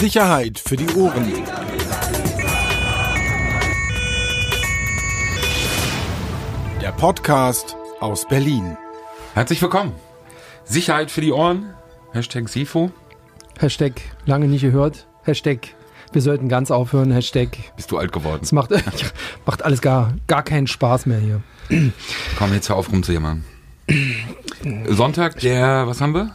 Sicherheit für die Ohren. Der Podcast aus Berlin. Herzlich willkommen. Sicherheit für die Ohren. Hashtag SIFO. Hashtag lange nicht gehört. Hashtag wir sollten ganz aufhören. Hashtag Bist du alt geworden? es macht, macht alles gar, gar keinen Spaß mehr hier. Komm, jetzt hör auf rumzujammern. Sonntag, der, was haben wir?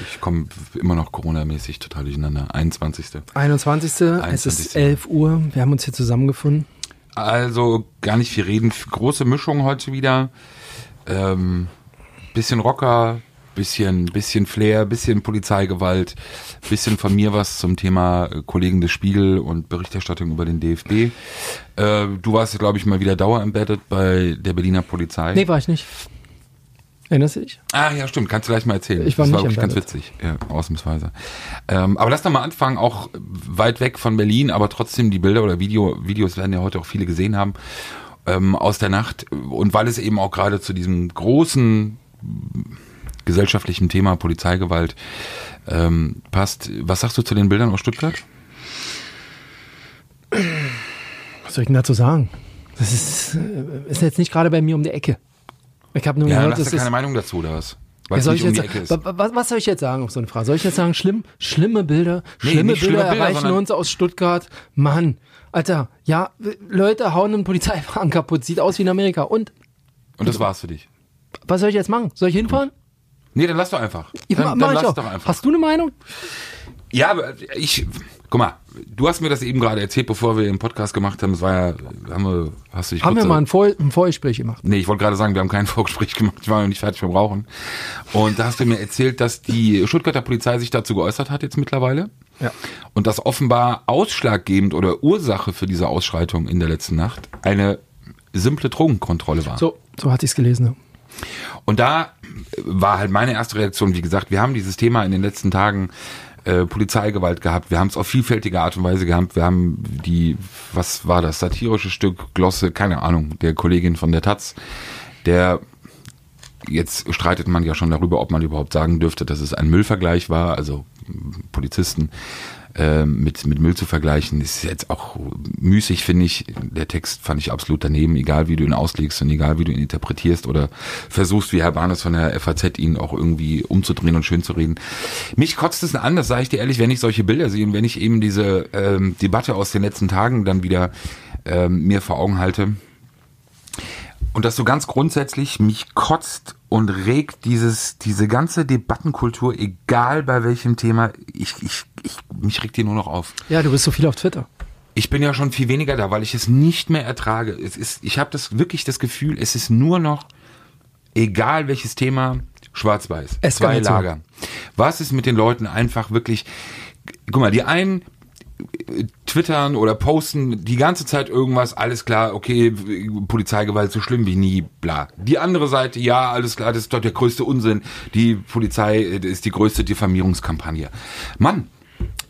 Ich komme immer noch Corona-mäßig total durcheinander. 21. 21. Es 21.. ist 11 Uhr. Wir haben uns hier zusammengefunden. Also gar nicht viel reden. Große Mischung heute wieder. Ähm, bisschen Rocker, bisschen, bisschen Flair, bisschen Polizeigewalt, bisschen von mir was zum Thema äh, Kollegen des Spiegel und Berichterstattung über den DFB. Äh, du warst, glaube ich, mal wieder dauerembedded bei der Berliner Polizei. Nee, war ich nicht. Erinnerst du dich? Ah, ja, stimmt. Kannst du gleich mal erzählen. Ich war das war wirklich ganz witzig. Ja, ausnahmsweise. Ähm, aber lass doch mal anfangen, auch weit weg von Berlin, aber trotzdem die Bilder oder Video, Videos werden ja heute auch viele gesehen haben, ähm, aus der Nacht. Und weil es eben auch gerade zu diesem großen gesellschaftlichen Thema Polizeigewalt ähm, passt. Was sagst du zu den Bildern aus Stuttgart? Was soll ich denn dazu sagen? Das ist, äh, ist jetzt nicht gerade bei mir um die Ecke. Ich habe nur Ja, gehört, hast du keine. Meinung dazu, oder was? Ja, Weil es soll ich um jetzt, die Ecke ist. wa- wa- was soll ich jetzt sagen auf so eine Frage? Soll ich jetzt sagen, schlimm, schlimme Bilder, Nee, schlimme Bilder schlimme Bilder, erreichen uns aus Stuttgart? Mann, Alter, ja, Leute hauen einen Polizeiwagen kaputt, sieht aus wie in Amerika. Und Und das war's für dich. was soll ich jetzt machen? Soll ich hinfahren? Nee, dann lass doch einfach. Ja, Dann, mach dann lass doch einfach. Hast du eine Meinung? Ja, aber ich, guck mal, du hast mir das eben gerade erzählt, bevor wir den Podcast gemacht haben. Es war ja, haben wir, hast du dich Haben wir mal ein, Vor ein Vorgespräch gemacht. Nee, ich wollte gerade sagen, wir haben kein Vorgespräch gemacht, ich war noch nicht fertig beim Rauchen. Und da hast du mir erzählt, dass die Stuttgarter Polizei sich dazu geäußert hat jetzt mittlerweile. Ja. Und dass offenbar ausschlaggebend oder Ursache für diese Ausschreitung in der letzten Nacht eine simple Drogenkontrolle war. So, so hatte ich es gelesen. ja. Und da war halt meine erste Reaktion, wie gesagt, wir haben dieses Thema in den letzten Tagen äh, Polizeigewalt gehabt. Wir haben es auf vielfältige Art und Weise gehabt. Wir haben die, was war das, satirische Stück, Glosse, keine Ahnung, der Kollegin von der Taz, der jetzt streitet man ja schon darüber, ob man überhaupt sagen dürfte, dass es ein Müllvergleich war, also Polizisten äh, mit, mit Müll zu vergleichen, ist jetzt auch müßig, finde ich. Der Text fand ich absolut daneben, egal wie du ihn auslegst und egal wie du ihn interpretierst oder versuchst, wie Herr Barnes von der FAZ ihn auch irgendwie umzudrehen und schön zu reden. Mich kotzt es an, das sage ich dir ehrlich, wenn ich solche Bilder sehe und wenn ich eben diese ähm, Debatte aus den letzten Tagen dann wieder ähm, mir vor Augen halte. Und das so ganz grundsätzlich mich kotzt und regt dieses, diese ganze Debattenkultur, egal bei welchem Thema, ich, ich, ich, mich regt die nur noch auf. Ja, du bist so viel auf Twitter. Ich bin ja schon viel weniger da, weil ich es nicht mehr ertrage. Es ist, ich habe das wirklich das Gefühl, es ist nur noch, egal welches Thema, schwarz-weiß. Zwei. Lager. Was ist mit den Leuten einfach wirklich, guck mal, die einen twittern oder posten die ganze Zeit irgendwas, alles klar, okay, Polizeigewalt so schlimm wie nie, bla. Die andere Seite, ja, alles klar, das ist doch der größte Unsinn. Die Polizei äh, ist die größte Diffamierungskampagne. Mann,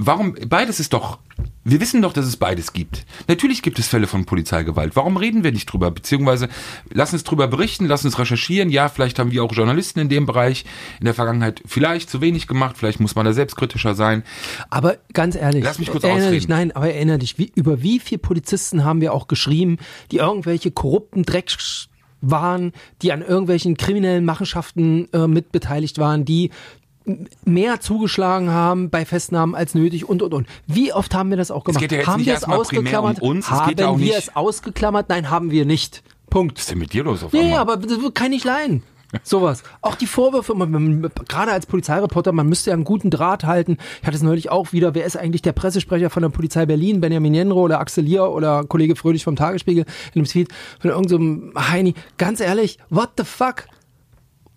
warum, beides ist doch, wir wissen doch, dass es beides gibt. Natürlich gibt es Fälle von Polizeigewalt. Warum reden wir nicht drüber? Beziehungsweise, lass uns drüber berichten, lass uns recherchieren. Ja, vielleicht haben wir auch Journalisten in dem Bereich in der Vergangenheit vielleicht zu wenig gemacht. Vielleicht muss man da selbstkritischer sein. Aber ganz ehrlich, Lass mich kurz erinnere ausreden. dich, nein, aber erinnere dich, wie, über wie viele Polizisten haben wir auch geschrieben, die irgendwelche korrupten Drecks waren, die an irgendwelchen kriminellen Machenschaften äh, mitbeteiligt waren, die mehr zugeschlagen haben bei Festnahmen als nötig und und und. Wie oft haben wir das auch gemacht? geht ja jetzt haben nicht wir es primär um ausgeklammert? uns, es haben wir nicht- es ausgeklammert? Nein, haben wir nicht. Punkt. Was ist denn mit dir los auf Nee, einmal? aber das kann nicht leiden. Sowas. Auch die Vorwürfe, man, man, gerade als Polizeireporter, man müsste ja einen guten Draht halten. Ich hatte es neulich auch wieder, wer ist eigentlich der Pressesprecher von der Polizei Berlin? Benjamin Jenro oder Axel Lier oder Kollege Fröhlich vom Tagesspiegel in einem Tweet von irgendeinem Heini. Ganz ehrlich, what the fuck?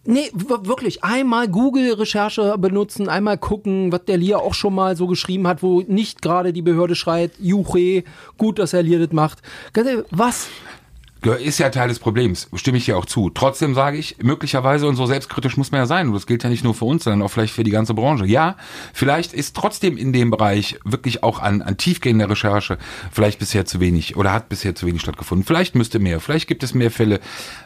Nee, wirklich. Einmal Google-Recherche benutzen, einmal gucken, was der Lier auch schon mal so geschrieben hat, wo nicht gerade die Behörde schreit, Juche, gut, dass er Lier das macht. Was? Ist ja Teil des Problems, stimme ich dir auch zu. Trotzdem sage ich, möglicherweise und so selbstkritisch muss man ja sein. Und das gilt ja nicht nur für uns, sondern auch vielleicht für die ganze Branche. Ja, vielleicht ist trotzdem in dem Bereich wirklich auch an, an tiefgehender Recherche vielleicht bisher zu wenig oder hat bisher zu wenig stattgefunden. Vielleicht müsste mehr, vielleicht gibt es mehr Fälle.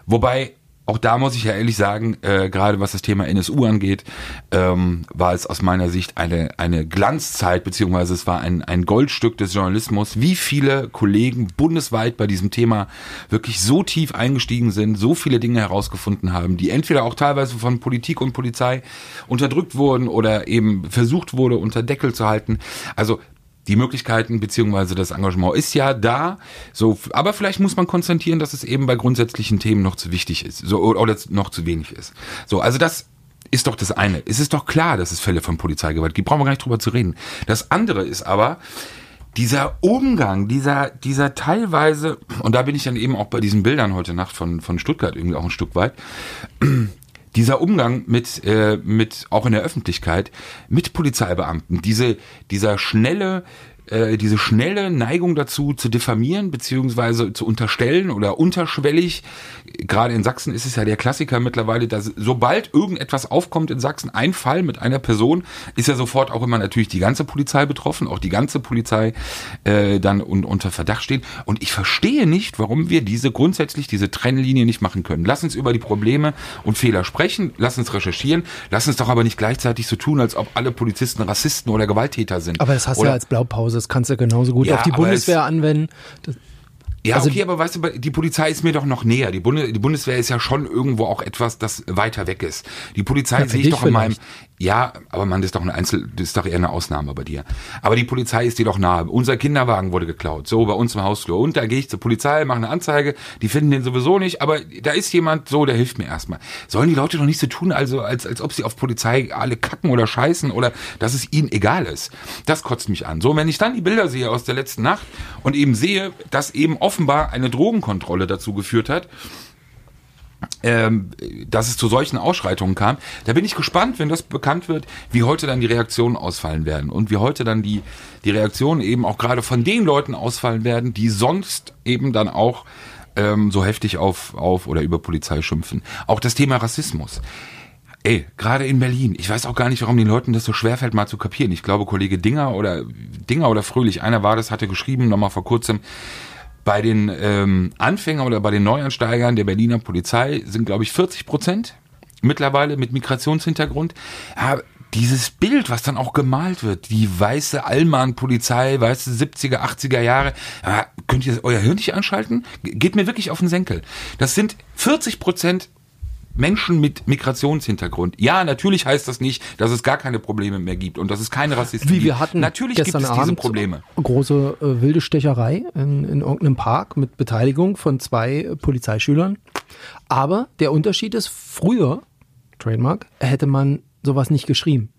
Wobei auch da muss ich ja ehrlich sagen, äh, gerade was das Thema NSU angeht, ähm, war es aus meiner Sicht eine, eine Glanzzeit, beziehungsweise es war ein, ein Goldstück des Journalismus, wie viele Kollegen bundesweit bei diesem Thema wirklich so tief eingestiegen sind, so viele Dinge herausgefunden haben, die entweder auch teilweise von Politik und Polizei unterdrückt wurden oder eben versucht wurde, unter Deckel zu halten. Also die Möglichkeiten beziehungsweise das Engagement ist ja da. So, aber vielleicht muss man konstatieren, dass es eben bei grundsätzlichen Themen noch zu wichtig ist, so oder noch zu wenig ist. So, also das ist doch das eine. Es ist doch klar, dass es Fälle von Polizeigewalt gibt. Brauchen wir gar nicht drüber zu reden. Das andere ist aber dieser Umgang, dieser dieser teilweise und da bin ich dann eben auch bei diesen Bildern heute Nacht von von Stuttgart irgendwie auch ein Stück weit dieser Umgang mit, äh, mit auch in der Öffentlichkeit mit Polizeibeamten, diese, dieser schnelle, äh, diese schnelle Neigung dazu zu diffamieren beziehungsweise zu unterstellen oder unterschwellig. Gerade in Sachsen ist es ja der Klassiker mittlerweile, dass sobald irgendetwas aufkommt in Sachsen, ein Fall mit einer Person, ist ja sofort auch immer natürlich die ganze Polizei betroffen, auch die ganze Polizei äh, dann un unter Verdacht steht. Und ich verstehe nicht, warum wir diese grundsätzlich diese Trennlinie nicht machen können. Lass uns über die Probleme und Fehler sprechen, lass uns recherchieren, lass uns doch aber nicht gleichzeitig so tun, als ob alle Polizisten Rassisten oder Gewalttäter sind. Aber das hast du ja als Blaupause das kannst du genauso gut Ja, auf die Bundeswehr es- anwenden. Das, Ja, Also- okay, aber weißt du, die Polizei ist mir doch noch näher. Die, Bunde, die Bundeswehr ist ja schon irgendwo auch etwas, das weiter weg ist. Die Polizei Ja, sehe ich doch in meinem. Ja, aber man, das ist doch ein Einzel, das ist doch eher eine Ausnahme bei dir. Aber die Polizei ist dir doch nahe. Unser Kinderwagen wurde geklaut. So, bei uns im Hausflur. Und da gehe ich zur Polizei, mache eine Anzeige. Die finden den sowieso nicht, aber da ist jemand so, der hilft mir erstmal. Sollen die Leute doch nicht so tun, also als, als ob sie auf Polizei alle kacken oder scheißen oder dass es ihnen egal ist. Das kotzt mich an. So, wenn ich dann die Bilder sehe aus der letzten Nacht und eben sehe, dass eben offenbar eine Drogenkontrolle dazu geführt hat, ähm, dass es zu solchen Ausschreitungen kam. Da bin ich gespannt, wenn das bekannt wird, wie heute dann die Reaktionen ausfallen werden und wie heute dann die, die Reaktionen eben auch gerade von den Leuten ausfallen werden, die sonst eben dann auch ähm, so heftig auf, auf oder über Polizei schimpfen. Auch das Thema Rassismus. Ey, gerade in Berlin. Ich weiß auch gar nicht, warum den Leuten das so schwerfällt, mal zu kapieren. Ich glaube, Kollege Dinger oder Dinger oder Fröhlich, einer war das, hatte geschrieben, nochmal vor kurzem, bei den ähm, Anfängern oder bei den Neuansteigern der Berliner Polizei sind, glaube ich, 40 Prozent mittlerweile mit Migrationshintergrund. Ja, dieses Bild, was dann auch gemalt wird, die weiße Allmann-Polizei, weiße 70er, 80er Jahre, ja, könnt ihr euer Hirn nicht anschalten? Ge- Geht mir wirklich auf den Senkel. Das sind 40 Prozent Menschen mit Migrationshintergrund. Ja, natürlich heißt das nicht, dass es gar keine Probleme mehr gibt und dass es keine Rassisten wie gibt. wir hatten Natürlich gibt gestern es diese Abend Probleme. große äh, wilde Stecherei in, in irgendeinem Park mit Beteiligung von zwei äh, Polizeischülern. Aber der Unterschied ist, früher, Trademark, hätte man sowas nicht geschrieben.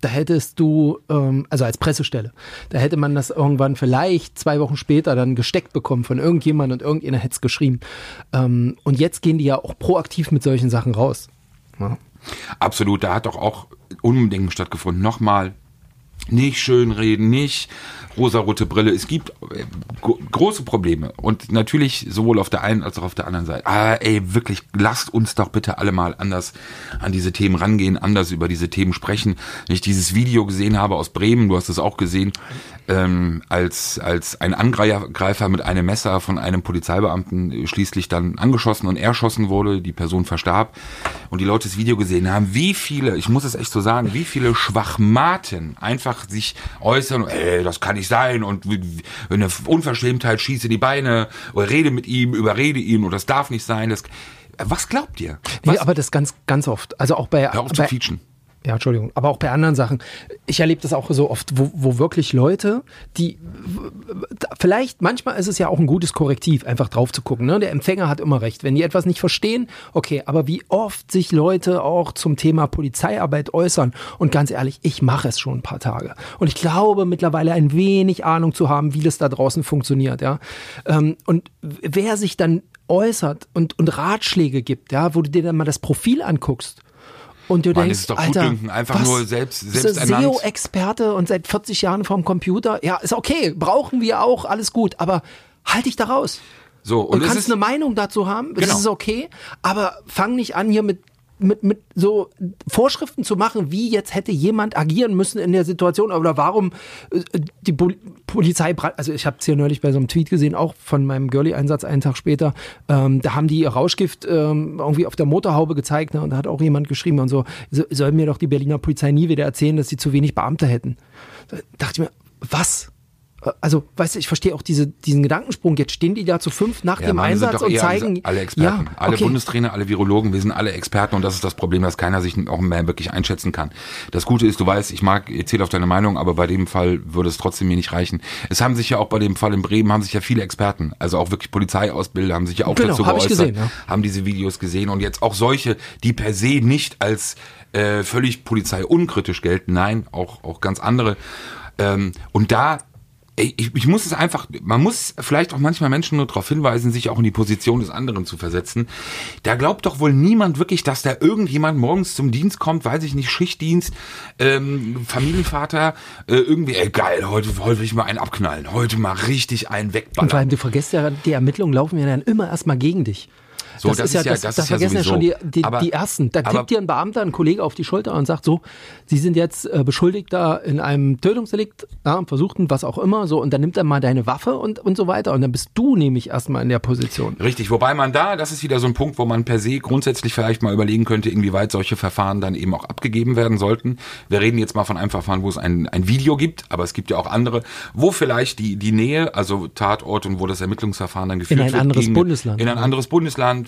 Da hättest du, ähm, also als Pressestelle, da hätte man das irgendwann vielleicht zwei Wochen später dann gesteckt bekommen von irgendjemand und irgendjemand hätte es geschrieben. Ähm, und jetzt gehen die ja auch proaktiv mit solchen Sachen raus. Ja. Absolut, da hat doch auch Undenken stattgefunden. Nochmal, nicht schönreden, nicht rosarote Brille. Es gibt äh, gro- große Probleme und natürlich sowohl auf der einen als auch auf der anderen Seite. Ah, ey, wirklich, lasst uns doch bitte alle mal anders an diese Themen rangehen, anders über diese Themen sprechen. Wenn ich dieses Video gesehen habe aus Bremen, du hast es auch gesehen, ähm, als, als ein Angreifer mit einem Messer von einem Polizeibeamten schließlich dann angeschossen und erschossen wurde, die Person verstarb und die Leute das Video gesehen haben, wie viele, ich muss es echt so sagen, wie viele Schwachmaten einfach sich äußern, ey, das kann nicht sein und eine Unverschämtheit schieße die Beine oder rede mit ihm, überrede ihn und das darf nicht sein. Das, was glaubt ihr? Was? Nee, aber das ganz, ganz oft. Also auch bei, Hör auf zu bei quietschen. Ja, Entschuldigung, aber auch bei anderen Sachen. Ich erlebe das auch so oft, wo, wo wirklich Leute, die vielleicht, manchmal ist es ja auch ein gutes Korrektiv, einfach drauf zu gucken. Ne? Der Empfänger hat immer recht. Wenn die etwas nicht verstehen, okay, aber wie oft sich Leute auch zum Thema Polizeiarbeit äußern. Und ganz ehrlich, ich mache es schon ein paar Tage. Und ich glaube mittlerweile ein wenig Ahnung zu haben, wie das da draußen funktioniert. Ja? Ähm, Und wer sich dann äußert und, und Ratschläge gibt, ja, wo du dir dann mal das Profil anguckst. Und du Mann, denkst, ist doch Alter, Gutdünken, einfach was? nur selbst- du selbst. SEO-Experte und seit 40 Jahren vorm Computer. Ja, ist okay, brauchen wir auch, alles gut. Aber halt dich da raus. So, Und, es kannst eine Meinung dazu haben, das Genau. ist okay. Aber fang nicht an hier mit mit, mit so Vorschriften zu machen, wie jetzt hätte jemand agieren müssen in der Situation oder warum äh, die Pol Polizei, also ich habe es hier neulich bei so einem Tweet gesehen, auch von meinem Girlie-Einsatz einen Tag später, ähm, da haben die Rauschgift ähm, irgendwie auf der Motorhaube gezeigt ne, und da hat auch jemand geschrieben und so, so, soll mir doch die Berliner Polizei nie wieder erzählen, dass sie zu wenig Beamte hätten. Da dachte ich mir, was? Also, weißt du, ich verstehe auch diese, diesen Gedankensprung. Jetzt stehen die da zu fünf nach Ja, dem Einsatz und zeigen. alle, Experten. Ja, alle okay. Bundestrainer, alle Virologen, wir sind alle Experten und das ist das Problem, dass keiner sich auch mehr wirklich einschätzen kann. Das Gute ist, du weißt, ich mag, ich zähle auf deine Meinung, aber bei dem Fall würde es trotzdem mir nicht reichen. Es haben sich ja auch bei dem Fall in Bremen haben sich ja viele Experten, also auch wirklich Polizeiausbilder, haben sich ja auch Genau, dazu hab ich geäußert, gesehen, ja. haben diese Videos gesehen und jetzt auch solche, die per se nicht als äh, völlig polizeiunkritisch gelten, nein, auch, auch ganz andere. Ähm, und da ich, ich muss es einfach, man muss vielleicht auch manchmal Menschen nur darauf hinweisen, sich auch in die Position des anderen zu versetzen. Da glaubt doch wohl niemand wirklich, dass da irgendjemand morgens zum Dienst kommt, weiß ich nicht, Schichtdienst, ähm, Familienvater, äh, irgendwie, ey geil, heute, heute will ich mal einen abknallen, heute mal richtig einen Und vor wegballern. allem, du vergisst ja, die Ermittlungen laufen ja dann immer erstmal gegen dich. So, das, das ist ja, das, das das vergessen ja schon die, die, Aber- die Ersten. Da tippt dir ein Beamter, ein Kollege auf die Schulter und sagt so, Sie sind jetzt äh, Beschuldigter in einem Tötungsdelikt, ja, versuchten, was auch immer, so, und dann nimmt er mal deine Waffe und, und so weiter. Und dann bist du nämlich erstmal in der Position. Richtig, wobei man da, das ist wieder so ein Punkt, wo man per se grundsätzlich vielleicht mal überlegen könnte, inwieweit solche Verfahren dann eben auch abgegeben werden sollten. Wir reden jetzt mal von einem Verfahren, wo es ein, ein Video gibt, aber es gibt ja auch andere, wo vielleicht die, die Nähe, also Tatort und wo das Ermittlungsverfahren dann geführt ein wird. anderes Bundesland. In ein anderes Bundesland,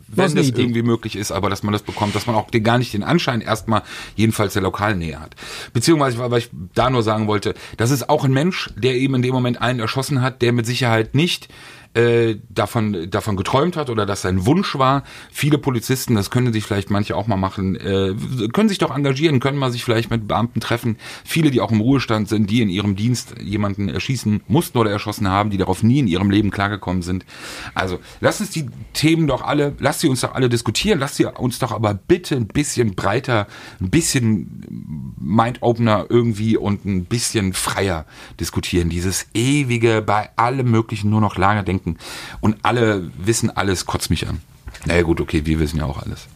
wenn das Idee. irgendwie möglich ist, aber dass man das bekommt, dass man auch den, gar nicht den Anschein erstmal jedenfalls der Lokalnähe hat. Beziehungsweise, weil ich da nur sagen wollte, das ist auch ein Mensch, der eben in dem Moment einen erschossen hat, der mit Sicherheit nicht äh, davon, davon geträumt hat oder dass sein Wunsch war. Viele Polizisten, das können sich vielleicht manche auch mal machen, äh, können sich doch engagieren, können mal sich vielleicht mit Beamten treffen. Viele, die auch im Ruhestand sind, die in ihrem Dienst jemanden erschießen mussten oder erschossen haben, die darauf nie in ihrem Leben klargekommen sind. Also, lasst uns die Themen doch alle, lasst sie uns doch alle diskutieren, lasst sie uns doch aber bitte ein bisschen breiter, ein bisschen Mind-Opener irgendwie und ein bisschen freier diskutieren. Dieses ewige bei allem möglichen nur noch lange denken und alle wissen alles, kotzt mich an. Naja gut, okay, wir wissen ja auch alles.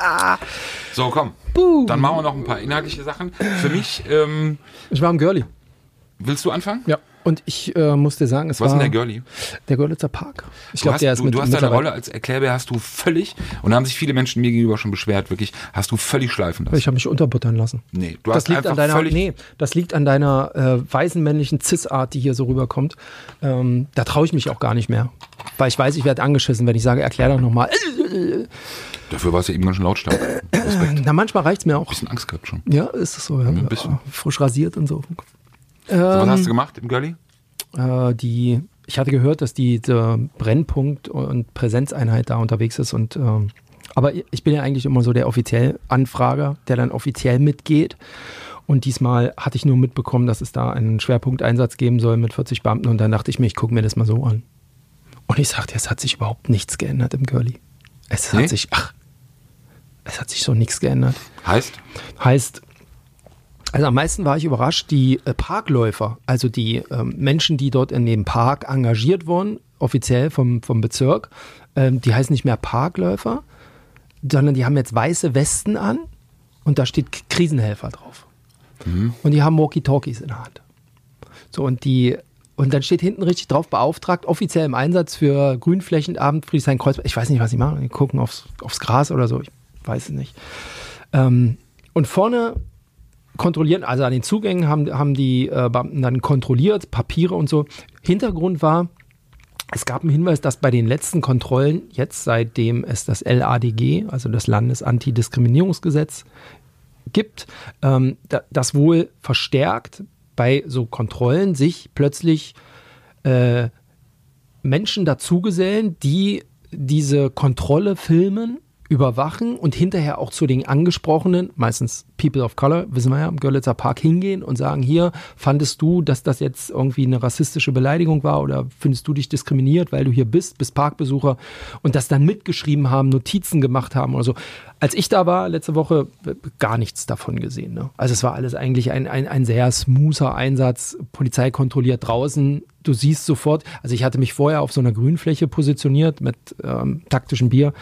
so, komm. Dann machen wir noch ein paar inhaltliche Sachen. Für mich, ähm, Ich war im Girlie. willst du anfangen? Ja. Und ich äh, muss dir sagen, es Was ist war denn der Girlie? der Görlitzer Park. Ich glaube, der ist du, mit du hast deine Rolle als Erklärbär hast du völlig, und da haben sich viele Menschen mir gegenüber schon beschwert, wirklich, hast du völlig schleifen lassen. Ich habe mich unterbuttern lassen. Nee, du das hast liegt einfach an deiner, völlig- nee, das liegt an deiner äh, weißen männlichen Cis-Art, die hier so rüberkommt. Ähm, da traue ich mich auch gar nicht mehr. Weil ich weiß, ich werde angeschissen, wenn ich sage, erklär doch nochmal. Dafür war es ja eben ganz schön lautstark. Respekt. Na, manchmal reicht's mir auch. Bisschen Angst gehabt schon. Ja, ist es so. Ja. ein bisschen. Frisch rasiert und so. So, was Ähm, hast du gemacht im Girlie? Äh, die, ich hatte gehört, dass die, die Brennpunkt- und Präsenzeinheit da unterwegs ist. Und, ähm, aber ich bin ja eigentlich immer so der offiziell Anfrager, der dann offiziell mitgeht. Und diesmal hatte ich nur mitbekommen, dass es da einen Schwerpunkteinsatz geben soll mit 40 Beamten. Und dann dachte ich mir, ich gucke mir das mal so an. Und ich sagte, es hat sich überhaupt nichts geändert im Girlie. Es hat Nee? sich, ach, es hat sich so nichts geändert. Heißt? Heißt, also am meisten war ich überrascht, die äh, Parkläufer, also die ähm, Menschen, die dort in dem Park engagiert wurden, offiziell vom, vom Bezirk, ähm, die heißen nicht mehr Parkläufer, sondern die haben jetzt weiße Westen an und da steht Krisenhelfer drauf. Und die haben Walkie-Talkies in der Hand. So, und die, und dann steht hinten richtig drauf, beauftragt, offiziell im Einsatz für Grünflächenabend Friedrichshain-Kreuzberg. Ich weiß nicht, was sie machen. Die gucken aufs, aufs Gras oder so. Ich weiß es nicht. Ähm, und vorne kontrollieren, also an den Zugängen haben, haben die äh, Beamten dann kontrolliert, Papiere und so. Hintergrund war, es gab einen Hinweis, dass bei den letzten Kontrollen, jetzt seitdem es das LADG, also das Landesantidiskriminierungsgesetz, gibt, ähm, da, das wohl verstärkt bei so Kontrollen sich plötzlich äh, Menschen dazugesellen, die diese Kontrolle filmen, überwachen und hinterher auch zu den angesprochenen, meistens People of Color, wissen wir ja, im Görlitzer Park hingehen und sagen, hier, fandest du, dass das jetzt irgendwie eine rassistische Beleidigung war oder findest du dich diskriminiert, weil du hier bist, bist Parkbesucher und das dann mitgeschrieben haben, Notizen gemacht haben oder so. Als ich da war, letzte Woche, gar nichts davon gesehen. Ne? Also es war alles eigentlich ein, ein, ein sehr smoother Einsatz, Polizei kontrolliert draußen, du siehst sofort, also ich hatte mich vorher auf so einer Grünfläche positioniert mit ähm, taktischem Bier,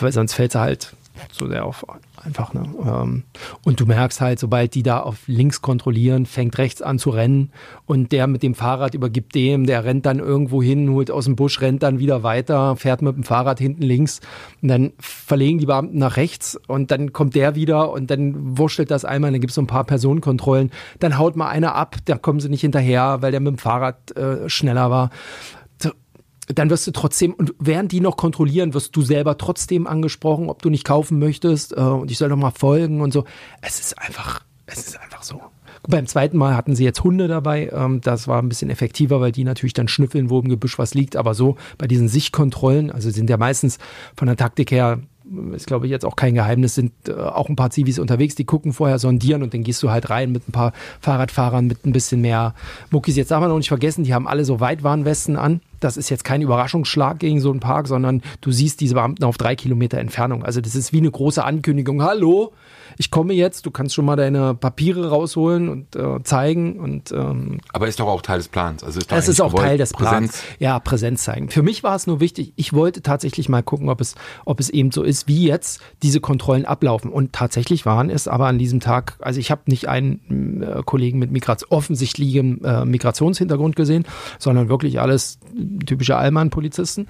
weil sonst fällt sie halt so sehr auf einfach. Ne? Ähm, und du merkst halt, sobald die da auf links kontrollieren, fängt rechts an zu rennen und der mit dem Fahrrad übergibt dem, der rennt dann irgendwo hin, holt aus dem Busch, rennt dann wieder weiter, fährt mit dem Fahrrad hinten links und dann verlegen die Beamten nach rechts und dann kommt der wieder und dann wurschtelt das einmal, dann gibt es so ein paar Personenkontrollen, dann haut mal einer ab, da kommen sie nicht hinterher, weil der mit dem Fahrrad äh, schneller war dann wirst du trotzdem, und während die noch kontrollieren, wirst du selber trotzdem angesprochen, ob du nicht kaufen möchtest äh, und ich soll doch mal folgen und so. Es ist einfach, es ist einfach so. Beim zweiten Mal hatten sie jetzt Hunde dabei. Ähm, das war ein bisschen effektiver, weil die natürlich dann schnüffeln, wo im Gebüsch was liegt. Aber so bei diesen Sichtkontrollen, also sind ja meistens von der Taktik her ist glaube ich jetzt auch kein Geheimnis, sind äh, auch ein paar Zivis unterwegs, die gucken vorher, sondieren und dann gehst du halt rein mit ein paar Fahrradfahrern mit ein bisschen mehr Muckis. Jetzt darf man noch nicht vergessen, die haben alle so Weitwarnwesten an. Das ist jetzt kein Überraschungsschlag gegen so einen Park, sondern du siehst diese Beamten auf drei Kilometer Entfernung. Also das ist wie eine große Ankündigung. Hallo, ich komme jetzt, du kannst schon mal deine Papiere rausholen und äh, zeigen. Und, ähm, Aber ist doch auch Teil des Plans. Also ist das ist auch gewollt, Teil des Plans. Präsenz. Ja, Präsenz zeigen. Für mich war es nur wichtig, ich wollte tatsächlich mal gucken, ob es, ob es eben so ist, wie jetzt diese Kontrollen ablaufen. Und tatsächlich waren es aber an diesem Tag, also ich habe nicht einen äh, Kollegen mit Migration, offensichtlichem äh, Migrationshintergrund gesehen, sondern wirklich alles typische Allmann-Polizisten,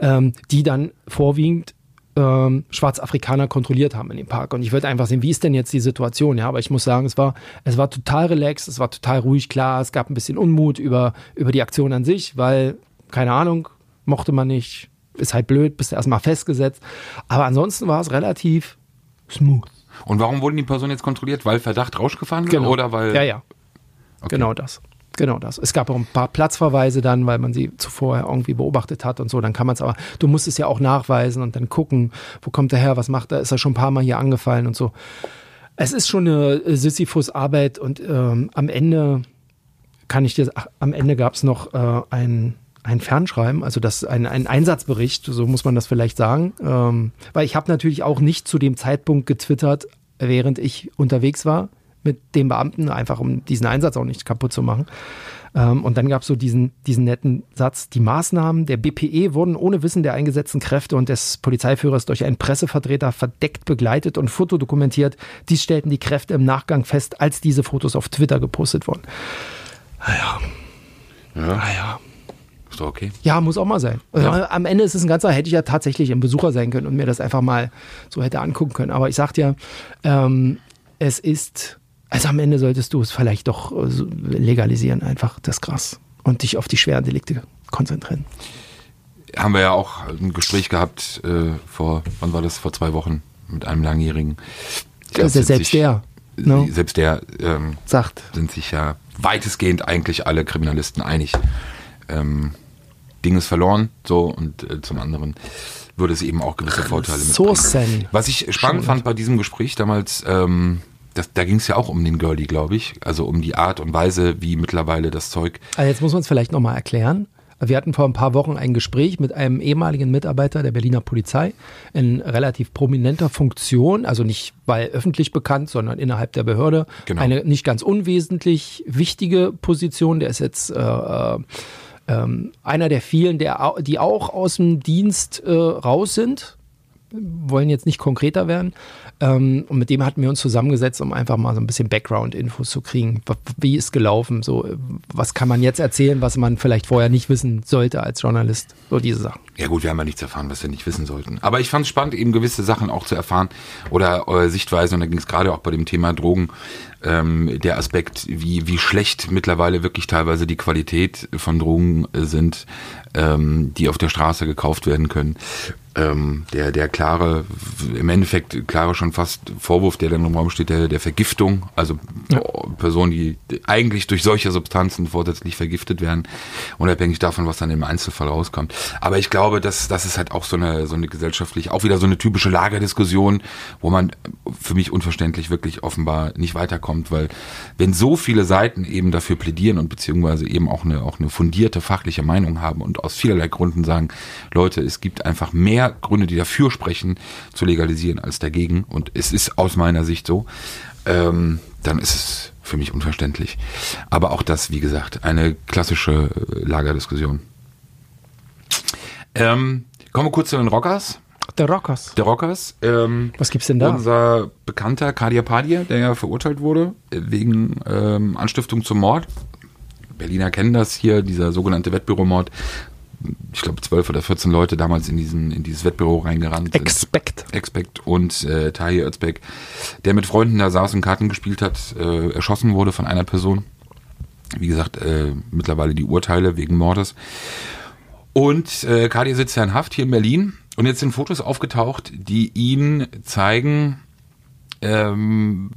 ähm, die dann vorwiegend ähm, Schwarzafrikaner kontrolliert haben in dem Park. Und ich würde einfach sehen, wie ist denn jetzt die Situation? Ja, aber ich muss sagen, es war, es war total relaxed, es war total ruhig, klar, es gab ein bisschen Unmut über, über die Aktion an sich, weil, keine Ahnung, mochte man nicht, ist halt blöd, bist erstmal festgesetzt. Aber ansonsten war es relativ smooth. Und warum wurden die Personen jetzt kontrolliert? Weil Verdacht Rausch gefahren wird genau. oder weil. Ja, ja. Okay. Genau das. Genau das. Es gab auch ein paar Platzverweise dann, weil man sie zuvor irgendwie beobachtet hat und so. Dann kann man es aber, du musst es ja auch nachweisen und dann gucken, wo kommt er her, was macht er, ist er schon ein paar Mal hier angefallen und so. Es ist schon eine Sisyphus-Arbeit und ähm, am Ende kann ich dir, ach, am Ende gab es noch äh, ein, ein Fernschreiben, also das ein, ein Einsatzbericht, so muss man das vielleicht sagen. Ähm, weil ich habe natürlich auch nicht zu dem Zeitpunkt getwittert, während ich unterwegs war mit dem Beamten, einfach um diesen Einsatz auch nicht kaputt zu machen. Ähm, und dann gab es so diesen, diesen netten Satz, die Maßnahmen der BPE wurden ohne Wissen der eingesetzten Kräfte und des Polizeiführers durch einen Pressevertreter verdeckt begleitet und fotodokumentiert. Dies stellten die Kräfte im Nachgang fest, als diese Fotos auf Twitter gepostet wurden. Naja. Ja. Naja. Ist doch okay. Ja, muss auch mal sein. Also ja. Am Ende ist es ein ganzer, hätte ich ja tatsächlich ein Besucher sein können und mir das einfach mal so hätte angucken können. Aber ich sagte ja, ähm, es ist also am Ende solltest du es vielleicht doch äh, legalisieren, einfach das Gras und dich auf die schweren Delikte konzentrieren. Haben wir ja auch ein Gespräch gehabt äh, vor, wann war das, vor zwei Wochen mit einem Langjährigen. Glaub, selbst sich, der. No? Ne? Selbst der ähm, sagt. Sind sich ja weitestgehend eigentlich alle Kriminalisten einig. Ähm, Ding ist verloren, so und äh, zum anderen würde es eben auch gewisse Vorteile mitbringen. Was ich spannend fand bei diesem Gespräch damals, ähm, das, da ging es ja auch um den Girlie, glaube ich. Also um die Art und Weise, wie mittlerweile das Zeug. Also jetzt muss man es vielleicht nochmal erklären. Wir hatten vor ein paar Wochen ein Gespräch mit einem ehemaligen Mitarbeiter der Berliner Polizei in relativ prominenter Funktion, also nicht weil öffentlich bekannt, sondern innerhalb der Behörde. Genau. Eine nicht ganz unwesentlich wichtige Position. Der ist jetzt äh, äh, ähm, einer der vielen, der, die auch aus dem Dienst äh, raus sind. Wollen jetzt nicht konkreter werden. Ähm, und mit dem hatten wir uns zusammengesetzt, um einfach mal so ein bisschen Background-Infos zu kriegen. Wie ist gelaufen? So, was kann man jetzt erzählen, was man vielleicht vorher nicht wissen sollte als Journalist? So diese Sachen. Ja gut, wir haben ja nichts erfahren, was wir nicht wissen sollten. Aber ich fand es spannend, eben gewisse Sachen auch zu erfahren oder äh, Sichtweisen. Und da ging es gerade auch bei dem Thema Drogen ähm, der Aspekt, wie, wie schlecht mittlerweile wirklich teilweise die Qualität von Drogen äh, sind, ähm, die auf der Straße gekauft werden können ähm, der, der klare, im Endeffekt klare schon fast Vorwurf, der dann im Raum steht, der, der Vergiftung, also ja. Personen, die eigentlich durch solche Substanzen vorsätzlich vergiftet werden, unabhängig davon, was dann im Einzelfall rauskommt. Aber ich glaube, dass das ist halt auch so eine, so eine gesellschaftlich, auch wieder so eine typische Lagerdiskussion, wo man für mich unverständlich wirklich offenbar nicht weiterkommt, weil wenn so viele Seiten eben dafür plädieren und beziehungsweise eben auch eine, auch eine fundierte fachliche Meinung haben und aus vielerlei Gründen sagen, Leute, es gibt einfach mehr Gründe, die dafür sprechen, zu legalisieren als dagegen. Und es ist aus meiner Sicht so. Ähm, dann ist es für mich unverständlich. Aber auch das, wie gesagt, eine klassische äh, Lagerdiskussion. Ähm, kommen wir kurz zu den Rockers. The Rockers. der Rockers. Ähm, Was gibt's denn da? Unser bekannter Kadir Padir, der ja verurteilt wurde äh, wegen ähm, Anstiftung zum Mord. Berliner kennen das hier, dieser sogenannte Wettbüromord. Ich glaube, zwölf oder 14 Leute damals in, diesen, in dieses Wettbüro reingerannt sind. Expect. Expect und äh, Tahir Özbek, der mit Freunden da saß und Karten gespielt hat, äh, erschossen wurde von einer Person. Wie gesagt, äh, mittlerweile die Urteile wegen Mordes. Und äh, Kadir sitzt ja in Haft hier in Berlin. Und jetzt sind Fotos aufgetaucht, die ihn zeigen ähm,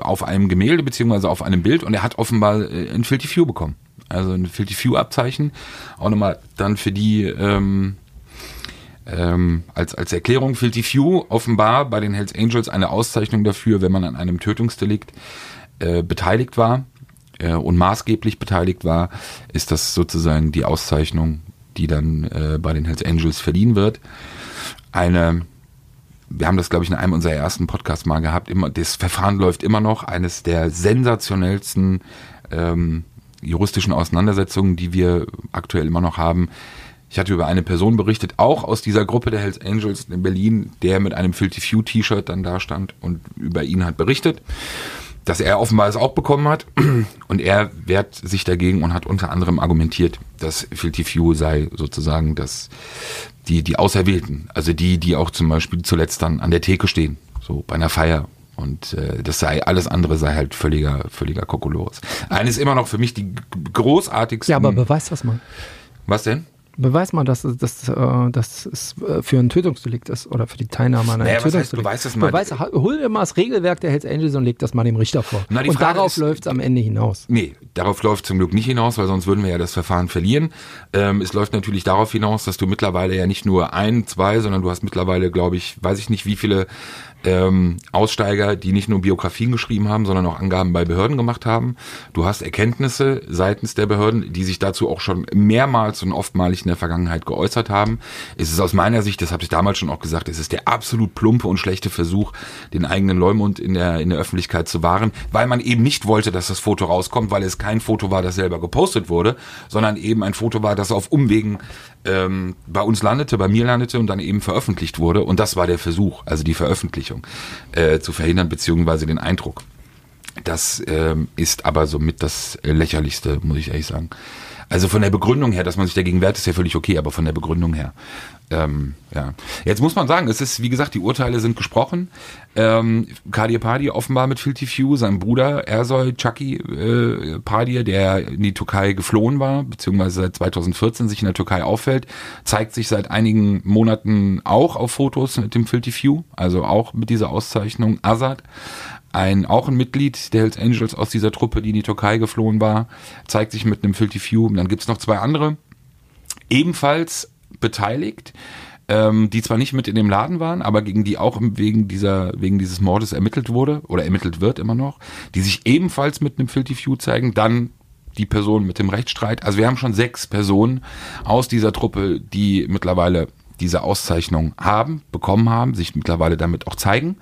auf einem Gemälde beziehungsweise auf einem Bild. Und er hat offenbar äh, ein Filthy Few bekommen. Also ein Filthy Few Abzeichen. Auch nochmal dann für die... Ähm, ähm, als, als Erklärung Filthy Few offenbar bei den Hells Angels eine Auszeichnung dafür, wenn man an einem Tötungsdelikt äh, beteiligt war äh, und maßgeblich beteiligt war, ist das sozusagen die Auszeichnung, die dann äh, bei den Hells Angels verliehen wird. Eine, wir haben das glaube ich in einem unserer ersten Podcasts mal gehabt, immer, das Verfahren läuft immer noch, eines der sensationellsten ähm, juristischen Auseinandersetzungen, die wir aktuell immer noch haben. Ich hatte über eine Person berichtet, auch aus dieser Gruppe der Hells Angels in Berlin, der mit einem Filthy Few T-Shirt dann da stand und über ihn hat berichtet, dass er offenbar es auch bekommen hat. Und er wehrt sich dagegen und hat unter anderem argumentiert, dass Filthy Few sei sozusagen das, die, die Auserwählten, also die, die auch zum Beispiel zuletzt dann an der Theke stehen, so bei einer Feier und äh, das sei alles andere sei halt völliger völliger Kokolores. Eines immer noch für mich die g- großartigsten. Ja, aber beweis das mal. was denn? Beweis mal, dass, dass, äh, dass es äh, für ein Tötungsdelikt ist oder für die Teilnahme an einem Naja, was heißt, Tötungsdelikt. beweis das mal? Beweis, ha- hol dir mal das Regelwerk der Hells Angels und leg das mal dem Richter vor. Na, und darauf läuft es am Ende hinaus. Nee, darauf läuft zum Glück nicht hinaus, weil sonst würden wir ja das Verfahren verlieren. Ähm, es läuft natürlich darauf hinaus, dass du mittlerweile ja nicht nur ein, zwei, sondern du hast mittlerweile, glaube ich, weiß ich nicht, wie viele ähm, Aussteiger, die nicht nur Biografien geschrieben haben, sondern auch Angaben bei Behörden gemacht haben. Du hast Erkenntnisse seitens der Behörden, die sich dazu auch schon mehrmals und oftmalig in der Vergangenheit geäußert haben. Es ist aus meiner Sicht, das habe ich damals schon auch gesagt, es ist der absolut plumpe und schlechte Versuch, den eigenen Leumund in der, in der Öffentlichkeit zu wahren, weil man eben nicht wollte, dass das Foto rauskommt, weil es kein Foto war, das selber gepostet wurde, sondern eben ein Foto war, das auf Umwegen ähm, bei uns landete, bei mir landete und dann eben veröffentlicht wurde. Und das war der Versuch, also die Veröffentlichung äh, zu verhindern, beziehungsweise den Eindruck. Das ähm, ist aber somit das lächerlichste, muss ich ehrlich sagen. Also von der Begründung her, dass man sich dagegen wehrt, ist ja völlig okay, aber von der Begründung her, ähm, ja. Jetzt muss man sagen, es ist, wie gesagt, die Urteile sind gesprochen. Ähm, Kadir Padir offenbar mit Filthy Few, sein Bruder Ersoy Chucky äh, Padir, der in die Türkei geflohen war, beziehungsweise seit 2014 sich in der Türkei auffällt, zeigt sich seit einigen Monaten auch auf Fotos mit dem Filthy Few, also auch mit dieser Auszeichnung Azad ein auch ein Mitglied der Hells Angels aus dieser Truppe, die in die Türkei geflohen war, zeigt sich mit einem Filthy Few. Und dann gibt's noch zwei andere, ebenfalls beteiligt, ähm, die zwar nicht mit in dem Laden waren, aber gegen die auch wegen dieser wegen dieses Mordes ermittelt wurde oder ermittelt wird immer noch, die sich ebenfalls mit einem Filthy Few zeigen. Dann die Person mit dem Rechtsstreit. Also wir haben schon sechs Personen aus dieser Truppe, die mittlerweile diese Auszeichnung haben, bekommen haben, sich mittlerweile damit auch zeigen.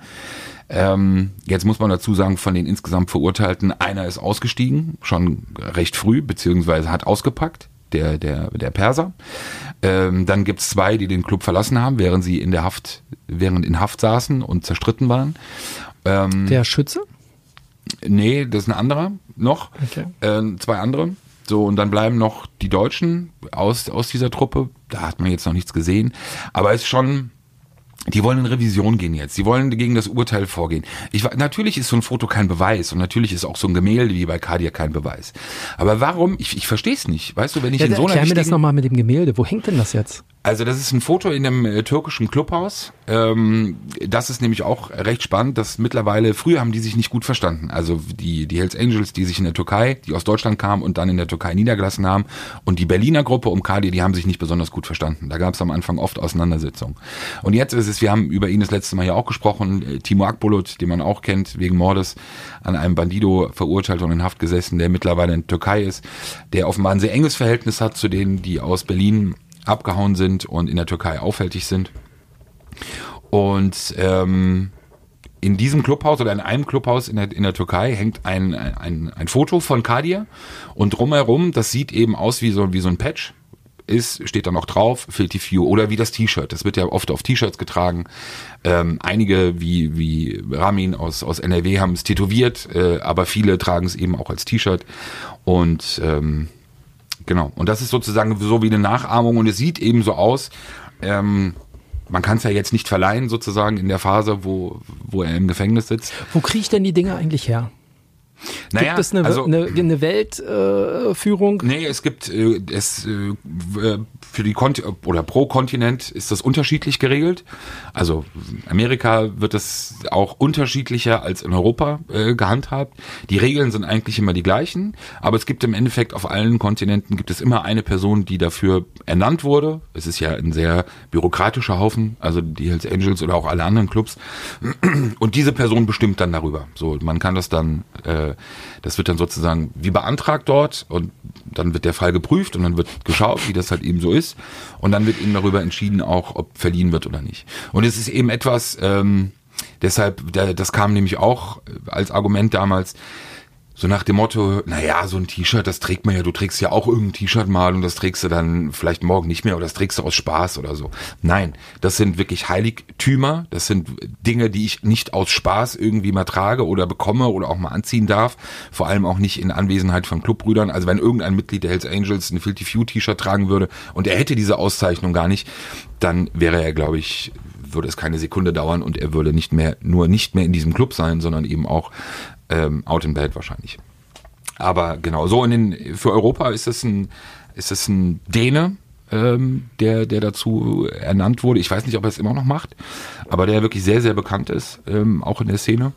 Ähm, jetzt muss man dazu sagen, von den insgesamt Verurteilten, einer ist ausgestiegen, schon recht früh, beziehungsweise hat ausgepackt, der, der, der Perser. Ähm, dann gibt's zwei, die den Club verlassen haben, während sie in der Haft, während in Haft saßen und zerstritten waren. Ähm, Der Schütze? Nee, das ist ein anderer noch. Okay. Äh, zwei andere. So, und dann bleiben noch die Deutschen aus, aus dieser Truppe. Da hat man jetzt noch nichts gesehen. Aber es ist schon, die wollen in Revision gehen jetzt. Die wollen gegen das Urteil vorgehen. Ich, natürlich ist so ein Foto kein Beweis und natürlich ist auch so ein Gemälde wie bei Kadir kein Beweis. Aber warum? Ich, ich verstehe es nicht. Weißt du, wenn ich Ja, in so einer erklär mir das nochmal mit dem Gemälde. Wo hängt denn das jetzt? Also das ist ein Foto in einem äh, türkischen Clubhaus. Ähm, das ist nämlich auch recht spannend, dass mittlerweile, früher haben die sich nicht gut verstanden. Also die, die Hells Angels, die sich in der Türkei, die aus Deutschland kamen und dann in der Türkei niedergelassen haben. Und die Berliner Gruppe um Kadi, die haben sich nicht besonders gut verstanden. Da gab es am Anfang oft Auseinandersetzungen. Und jetzt ist es, wir haben über ihn das letzte Mal ja auch gesprochen, äh, Timo Akbulut, den man auch kennt, wegen Mordes an einem Bandido verurteilt und in Haft gesessen, der mittlerweile in der Türkei ist, der offenbar ein sehr enges Verhältnis hat zu denen, die aus Berlin abgehauen sind und in der Türkei auffällig sind. Und ähm, in diesem Clubhaus oder in einem Clubhaus in der, in der Türkei hängt ein, ein, ein Foto von Kadir und drumherum, das sieht eben aus wie so, wie so ein Patch, ist, steht dann auch drauf, Filthy Few. Oder wie das T-Shirt. Das wird ja oft auf T-Shirts getragen. Ähm, einige, wie, wie Ramin aus, aus NRW, haben es tätowiert, äh, aber viele tragen es eben auch als T-Shirt. Und ähm, genau. Und das ist sozusagen so wie eine Nachahmung und es sieht eben so aus. Ähm, man kann es ja jetzt nicht verleihen, sozusagen in der Phase, wo, wo er im Gefängnis sitzt. Wo kriege ich denn die Dinge eigentlich her? Naja, gibt es eine, also, eine, eine Weltführung? Nee, es gibt äh, es äh, für die Konti oder pro Kontinent ist das unterschiedlich geregelt. Also Amerika wird es auch unterschiedlicher als in Europa äh, gehandhabt. Die Regeln sind eigentlich immer die gleichen, aber es gibt im Endeffekt auf allen Kontinenten gibt es immer eine Person, die dafür ernannt wurde. Es ist ja ein sehr bürokratischer Haufen, also die Hells Angels oder auch alle anderen Clubs. Und diese Person bestimmt dann darüber. So, man kann das dann äh, das wird dann sozusagen wie beantragt dort und dann wird der Fall geprüft und dann wird geschaut, wie das halt eben so ist und dann wird eben darüber entschieden auch, ob verliehen wird oder nicht. Und es ist eben etwas, ähm, deshalb, das kam nämlich auch als Argument damals, so nach dem Motto, naja, so ein T-Shirt, das trägt man ja, du trägst ja auch irgendein T-Shirt mal und das trägst du dann vielleicht morgen nicht mehr oder das trägst du aus Spaß oder so. Nein, das sind wirklich Heiligtümer, das sind Dinge, die ich nicht aus Spaß irgendwie mal trage oder bekomme oder auch mal anziehen darf, vor allem auch nicht in Anwesenheit von Clubbrüdern. Also wenn irgendein Mitglied der Hells Angels ein Filthy Few T-Shirt tragen würde und er hätte diese Auszeichnung gar nicht, dann wäre er, glaube ich, würde es keine Sekunde dauern und er würde nicht mehr, nur nicht mehr in diesem Club sein, sondern eben auch ähm, out in bed wahrscheinlich. Aber genau, so in den, für Europa ist es ein, ist es ein Däne, ähm, der, der dazu ernannt wurde. Ich weiß nicht, ob er es immer noch macht, aber der wirklich sehr, sehr bekannt ist, ähm, auch in der Szene.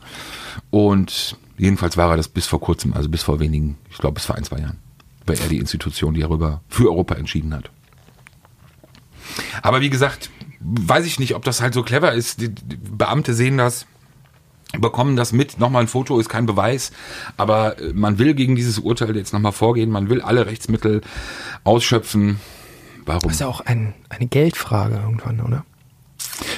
Und jedenfalls war er das bis vor kurzem, also bis vor wenigen, ich glaube bis vor ein, zwei Jahren, war er die Institution, die darüber für Europa entschieden hat. Aber wie gesagt, weiß ich nicht, ob das halt so clever ist. Die Beamte sehen das, bekommen das mit. Nochmal ein Foto ist kein Beweis, aber äh, man will gegen dieses Urteil jetzt nochmal vorgehen. Man will alle Rechtsmittel ausschöpfen. Warum? Das ist ja auch ein, eine Geldfrage irgendwann, oder?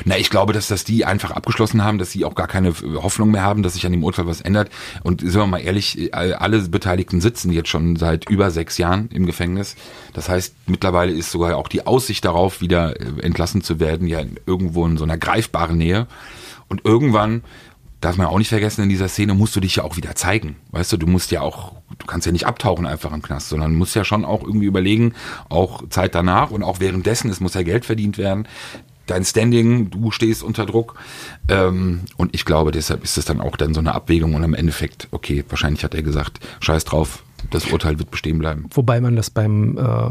Na, ich glaube, dass das die einfach abgeschlossen haben, dass sie auch gar keine Hoffnung mehr haben, dass sich an dem Urteil was ändert. Und sind wir mal ehrlich, alle Beteiligten sitzen jetzt schon seit über sechs Jahren im Gefängnis. Das heißt, mittlerweile ist sogar auch die Aussicht darauf, wieder äh, entlassen zu werden, ja irgendwo in so einer greifbaren Nähe. Und irgendwann darf man auch nicht vergessen, in dieser Szene musst du dich ja auch wieder zeigen. Weißt du, du musst ja auch, du kannst ja nicht abtauchen einfach im Knast, sondern musst ja schon auch irgendwie überlegen, auch Zeit danach und auch währenddessen, es muss ja Geld verdient werden. Dein Standing, du stehst unter Druck. Ähm, und ich glaube, deshalb ist es dann auch dann so eine Abwägung und am Endeffekt, okay, wahrscheinlich hat er gesagt, scheiß drauf, das Urteil wird bestehen bleiben. Wobei man das beim äh,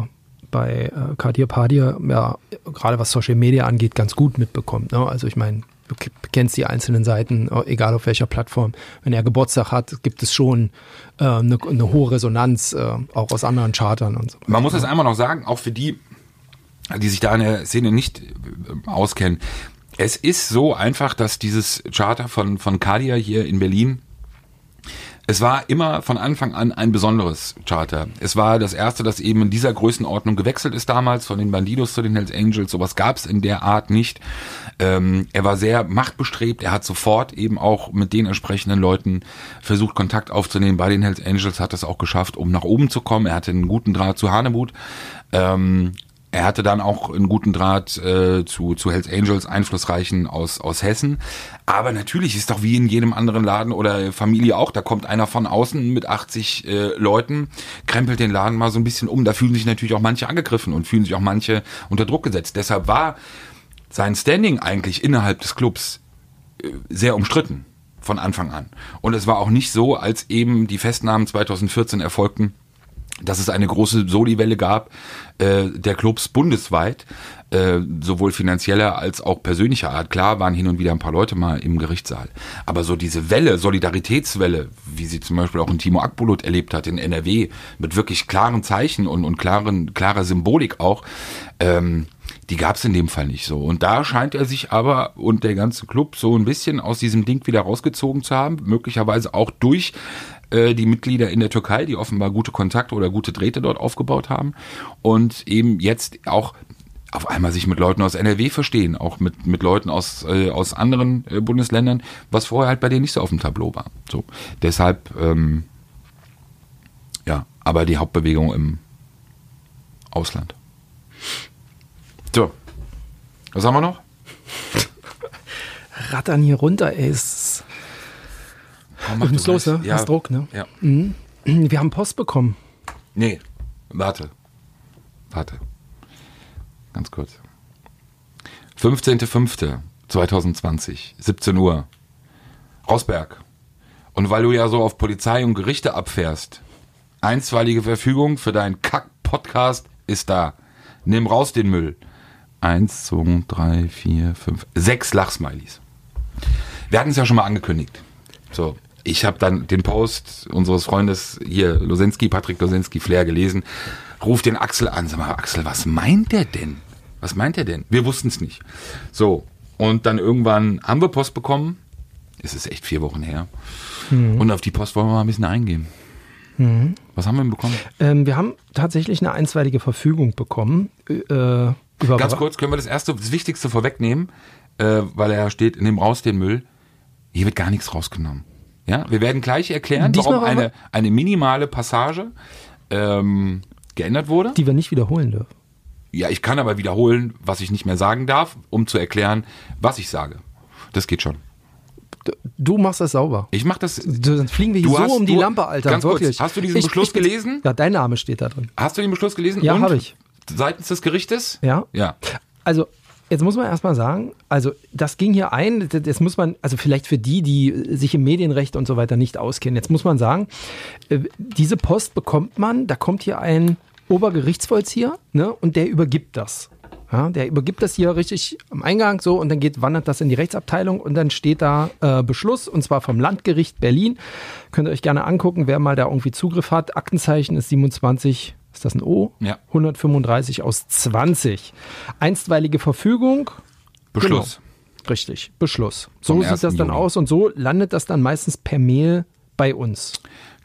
bei äh, Kadir Padir ja gerade was Social Media angeht ganz gut mitbekommt. Ne? Also ich meine, du kennst die einzelnen Seiten, egal auf welcher Plattform. Wenn er Geburtstag hat, gibt es schon äh, eine, eine, hohe Resonanz, äh, auch aus anderen Chartern und so. Man muss es einmal noch sagen, auch für die, die sich da in der Szene nicht äh, auskennen. Es ist so einfach, dass dieses Charter von, von Kadia hier in Berlin es war immer von Anfang an ein besonderes Charter. Es war das erste, das eben in dieser Größenordnung gewechselt ist damals, von den Bandidos zu den Hells Angels. Sowas gab es in der Art nicht. Ähm, er war sehr machtbestrebt. Er hat sofort eben auch mit den entsprechenden Leuten versucht, Kontakt aufzunehmen. Bei den Hells Angels hat es auch geschafft, um nach oben zu kommen. Er hatte einen guten Draht zu Hanebut. Ähm, er hatte dann auch einen guten Draht äh, zu, zu Hells Angels, einflussreichen aus, aus Hessen. Aber natürlich ist doch wie in jedem anderen Laden oder Familie auch, da kommt einer von außen mit 80 äh, Leuten, krempelt den Laden mal so ein bisschen um. Da fühlen sich natürlich auch manche angegriffen und fühlen sich auch manche unter Druck gesetzt. Deshalb war sein Standing eigentlich innerhalb des Clubs äh, sehr umstritten von Anfang an. Und es war auch nicht so, als eben die Festnahmen 2014 erfolgten, dass es eine große Soli-Welle gab äh, der Clubs bundesweit, äh, sowohl finanzieller als auch persönlicher Art. Klar waren hin und wieder ein paar Leute mal im Gerichtssaal. Aber so diese Welle, Solidaritätswelle, wie sie zum Beispiel auch in Timo Akbulut erlebt hat in NRW, mit wirklich klaren Zeichen und, und klaren, klarer Symbolik auch, ähm, die gab es in dem Fall nicht so. Und da scheint er sich aber und der ganze Club so ein bisschen aus diesem Ding wieder rausgezogen zu haben, möglicherweise auch durch äh, die Mitglieder in der Türkei, die offenbar gute Kontakte oder gute Drähte dort aufgebaut haben und eben jetzt auch auf einmal sich mit Leuten aus NRW verstehen, auch mit, mit Leuten aus, äh, aus anderen äh, Bundesländern, was vorher halt bei denen nicht so auf dem Tableau war. So, deshalb, ähm, ja, aber die Hauptbewegung im Ausland. So. Was haben wir noch? Rattern hier runter, ey. Es, Komm, du musst los? Ja. Hast Druck, ne? Ja. Wir haben Post bekommen. Nee, warte. Warte. Ganz kurz. 15.05.2020, 17 Uhr. Rosberg. Und weil du ja so auf Polizei und Gerichte abfährst, einstweilige Verfügung für deinen Kack-Podcast ist da. Nimm raus den Müll. Eins, zwei, drei, vier, fünf, sechs Lachsmilies. Wir hatten es ja schon mal angekündigt. So, ich habe dann den Post unseres Freundes hier, Losensky, Patrick Losensky, Flair gelesen. Ruf den Axel an. Sag mal, Axel, was meint der denn? Was meint er denn? Wir wussten es nicht. So, und dann irgendwann haben wir Post bekommen. Es ist echt vier Wochen her. Und auf die Post wollen wir mal ein bisschen eingehen. Was haben wir denn bekommen? Ähm, wir haben tatsächlich eine einstweilige Verfügung bekommen. Äh, Ganz kurz, können wir das erste, das Wichtigste vorwegnehmen, äh, weil er steht, nimm raus den Müll. Hier wird gar nichts rausgenommen. Ja, wir werden gleich erklären, Diesmal warum eine, eine minimale Passage ähm, geändert wurde. Die wir nicht wiederholen dürfen. Ja, ich kann aber wiederholen, was ich nicht mehr sagen darf, um zu erklären, was ich sage. Das geht schon. Du machst das sauber. Ich mache das. Sonst fliegen wir hier so hast- um die du- Lampe, Alter. ganz kurz, hast du diesen Beschluss gelesen? Ja, dein Name steht da drin. Hast du den Beschluss gelesen? Ja, habe ich. Seitens des Gerichtes? Ja. Ja. Also, jetzt muss man erstmal sagen, also das ging hier ein, das muss man, also vielleicht für die, die sich im Medienrecht und so weiter nicht auskennen, jetzt muss man sagen, äh, diese Post bekommt man, da kommt hier ein Obergerichtsvollzieher, ne, und der übergibt das. Ja, der übergibt das hier richtig am Eingang so und dann geht, wandert das in die Rechtsabteilung und dann steht da äh, Beschluss und zwar vom Landgericht Berlin. Könnt ihr euch gerne angucken, wer mal da irgendwie Zugriff hat. Aktenzeichen ist 27, ist das ein O? Ja. 135 aus 20. Einstweilige Verfügung. Beschluss. Genau. Richtig, Beschluss. So sieht 1. das dann Juni. aus und so landet das dann meistens per Mail bei uns.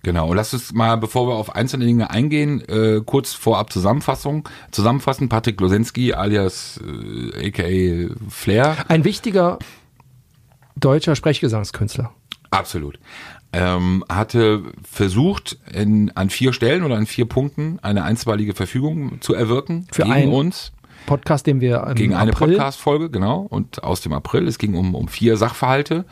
Genau, lass uns mal, bevor wir auf einzelne Dinge eingehen, äh, kurz vorab Zusammenfassung. Zusammenfassen, Patrick Losensky alias äh, aka Flair. Ein wichtiger deutscher Sprechgesangskünstler. Absolut. Ähm, hatte versucht, in, an vier Stellen oder an vier Punkten eine einstweilige Verfügung zu erwirken Für gegen einen uns. Podcast, den wir Gegen eine Podcast-Folge, genau. Und aus dem April. Es ging um, um vier Sachverhalte,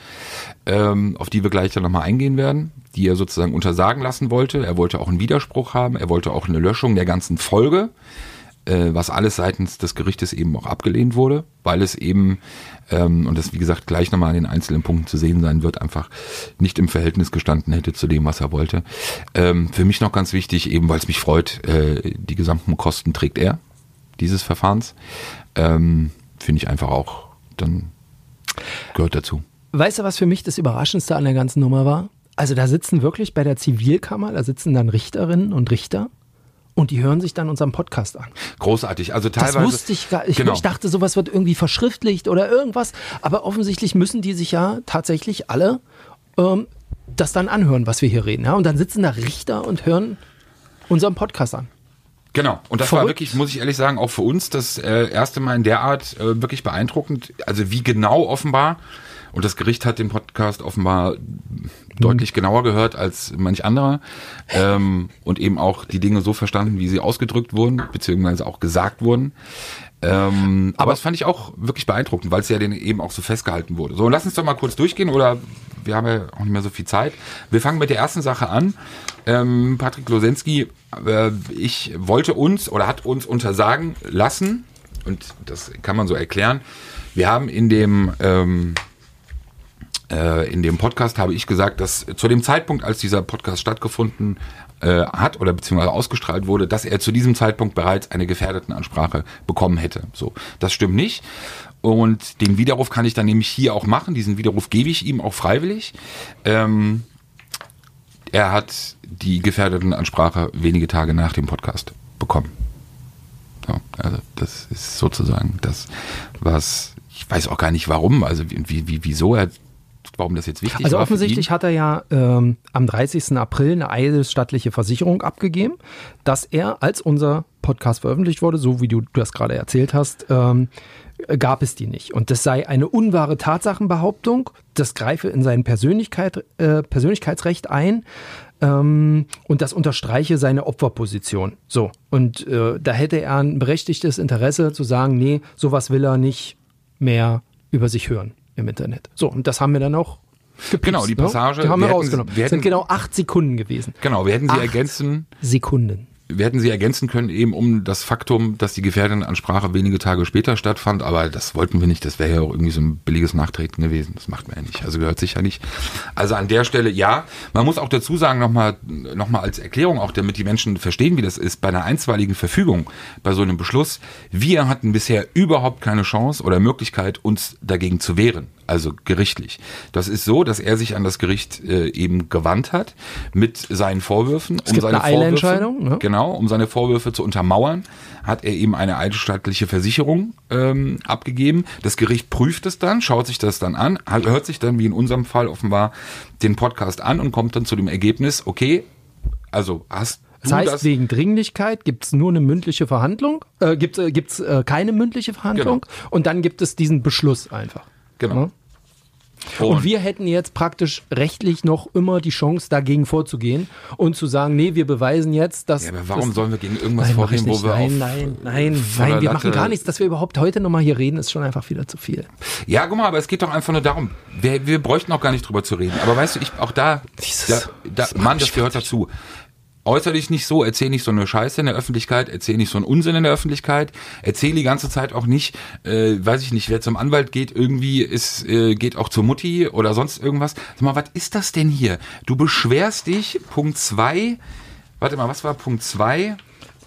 ähm, auf die wir gleich dann nochmal eingehen werden, die er sozusagen untersagen lassen wollte. Er wollte auch einen Widerspruch haben. Er wollte auch eine Löschung der ganzen Folge, was alles seitens des Gerichtes eben auch abgelehnt wurde, weil es eben, ähm, und das wie gesagt gleich nochmal an den einzelnen Punkten zu sehen sein wird, einfach nicht im Verhältnis gestanden hätte zu dem, was er wollte. Ähm, für mich noch ganz wichtig, eben weil es mich freut, äh, die gesamten Kosten trägt er dieses Verfahrens. Ähm, Finde ich einfach auch, dann gehört dazu. Weißt du, was für mich das Überraschendste an der ganzen Nummer war? Also da sitzen wirklich bei der Zivilkammer, da sitzen dann Richterinnen und Richter und die hören sich dann unseren Podcast an. Großartig. Also Das teilweise. wusste ich gar ich, Genau. ich dachte, sowas wird irgendwie verschriftlicht oder irgendwas. Aber offensichtlich müssen die sich ja tatsächlich alle ähm, das dann anhören, was wir hier reden. Ja? Und dann sitzen da Richter und hören unseren Podcast an. Genau. Und das war Verrückt. wirklich, muss ich ehrlich sagen, auch für uns das äh, erste Mal in der Art äh, wirklich beeindruckend. Also wie genau offenbar. Und das Gericht hat den Podcast offenbar deutlich genauer gehört als manch anderer. Ähm, und eben auch die Dinge so verstanden, wie sie ausgedrückt wurden, beziehungsweise auch gesagt wurden. Ähm, aber das fand ich auch wirklich beeindruckend, weil es ja eben auch so festgehalten wurde. So, lass uns doch mal kurz durchgehen oder wir haben ja auch nicht mehr so viel Zeit. Wir fangen mit der ersten Sache an. Ähm, Patrick Losensky, äh, ich wollte uns oder hat uns untersagen lassen, und das kann man so erklären, wir haben in dem ähm, äh, in dem Podcast habe ich gesagt, dass zu dem Zeitpunkt, als dieser Podcast stattgefunden äh, hat oder beziehungsweise ausgestrahlt wurde, dass er zu diesem Zeitpunkt bereits eine Gefährdetenansprache bekommen hätte. So, das stimmt nicht. Und den Widerruf kann ich dann nämlich hier auch machen. Diesen Widerruf gebe ich ihm auch freiwillig. Ähm, er hat die Gefährdetenansprache wenige Tage nach dem Podcast bekommen. So, also das ist sozusagen das, was ich weiß auch gar nicht warum, also wie, wie, wieso er, warum das jetzt wichtig Also war. für offensichtlich hat er ja ähm, am 30. April eine eidesstattliche Versicherung abgegeben, dass er als unser Podcast veröffentlicht wurde, so wie du das gerade erzählt hast, ähm, gab es die nicht. Und das sei eine unwahre Tatsachenbehauptung, das greife in sein Persönlichkeit, äh, Persönlichkeitsrecht ein ähm, und das unterstreiche seine Opferposition. So, und äh, da hätte er ein berechtigtes Interesse zu sagen, nee, sowas will er nicht mehr über sich hören im Internet. So, und das haben wir dann auch gepiepst, Genau, die ne? Passage, Die haben wir wir hätten- rausgenommen. wir Das sind hätten- genau acht Sekunden gewesen. Genau, wir hätten sie Acht ergänzen, Sekunden. Wir hätten sie ergänzen können, eben um das Faktum, dass die Gefährdenansprache wenige Tage später stattfand, aber das wollten wir nicht, das wäre ja auch irgendwie so ein billiges Nachtreten gewesen. Das macht man ja nicht. Also gehört sich ja nicht. Also an der Stelle ja. Man muss auch dazu sagen, nochmal noch mal als Erklärung, auch damit die Menschen verstehen, wie das ist, bei einer einstweiligen Verfügung, bei so einem Beschluss, wir hatten bisher überhaupt keine Chance oder Möglichkeit, uns dagegen zu wehren. Also gerichtlich. Das ist so, dass er sich an das Gericht äh, eben gewandt hat mit seinen Vorwürfen. Es gibt eine Eilentscheidung, ne? Genau, um seine Vorwürfe zu untermauern, hat er eben eine eidesstattliche Versicherung ähm, abgegeben. Das Gericht prüft es dann, schaut sich das dann an, hört sich dann, wie in unserem Fall offenbar, den Podcast an und kommt dann zu dem Ergebnis, okay, also hast Das du heißt, das... wegen Dringlichkeit gibt es nur eine mündliche Verhandlung, äh, gibt es äh, gibt's, äh, keine mündliche Verhandlung und dann gibt es diesen Beschluss einfach. Genau. Ne? Und, wir hätten jetzt praktisch rechtlich noch immer die Chance, dagegen vorzugehen und zu sagen, nee, wir beweisen jetzt, dass. ja, aber warum sollen wir gegen irgendwas Nein, vorgehen, wo wir nein, nein, nein, nein, wir machen gar nichts. Dass wir überhaupt heute nochmal hier reden, ist schon einfach wieder zu viel. Ja, guck mal, aber es geht doch einfach nur darum, wir, wir bräuchten auch gar nicht drüber zu reden. Aber weißt du, ich auch da, Dieses- da, da das Mann, das gehört dazu. Äußer dich nicht so, erzähl nicht so eine Scheiße in der Öffentlichkeit, erzähl nicht so einen Unsinn in der Öffentlichkeit, erzähl die ganze Zeit auch nicht, äh, weiß ich nicht, wer zum Anwalt geht, irgendwie ist, äh, geht auch zur Mutti oder sonst irgendwas. Sag mal, was ist das denn hier? Du beschwerst dich, Punkt zwei. warte mal, was war Punkt zwei?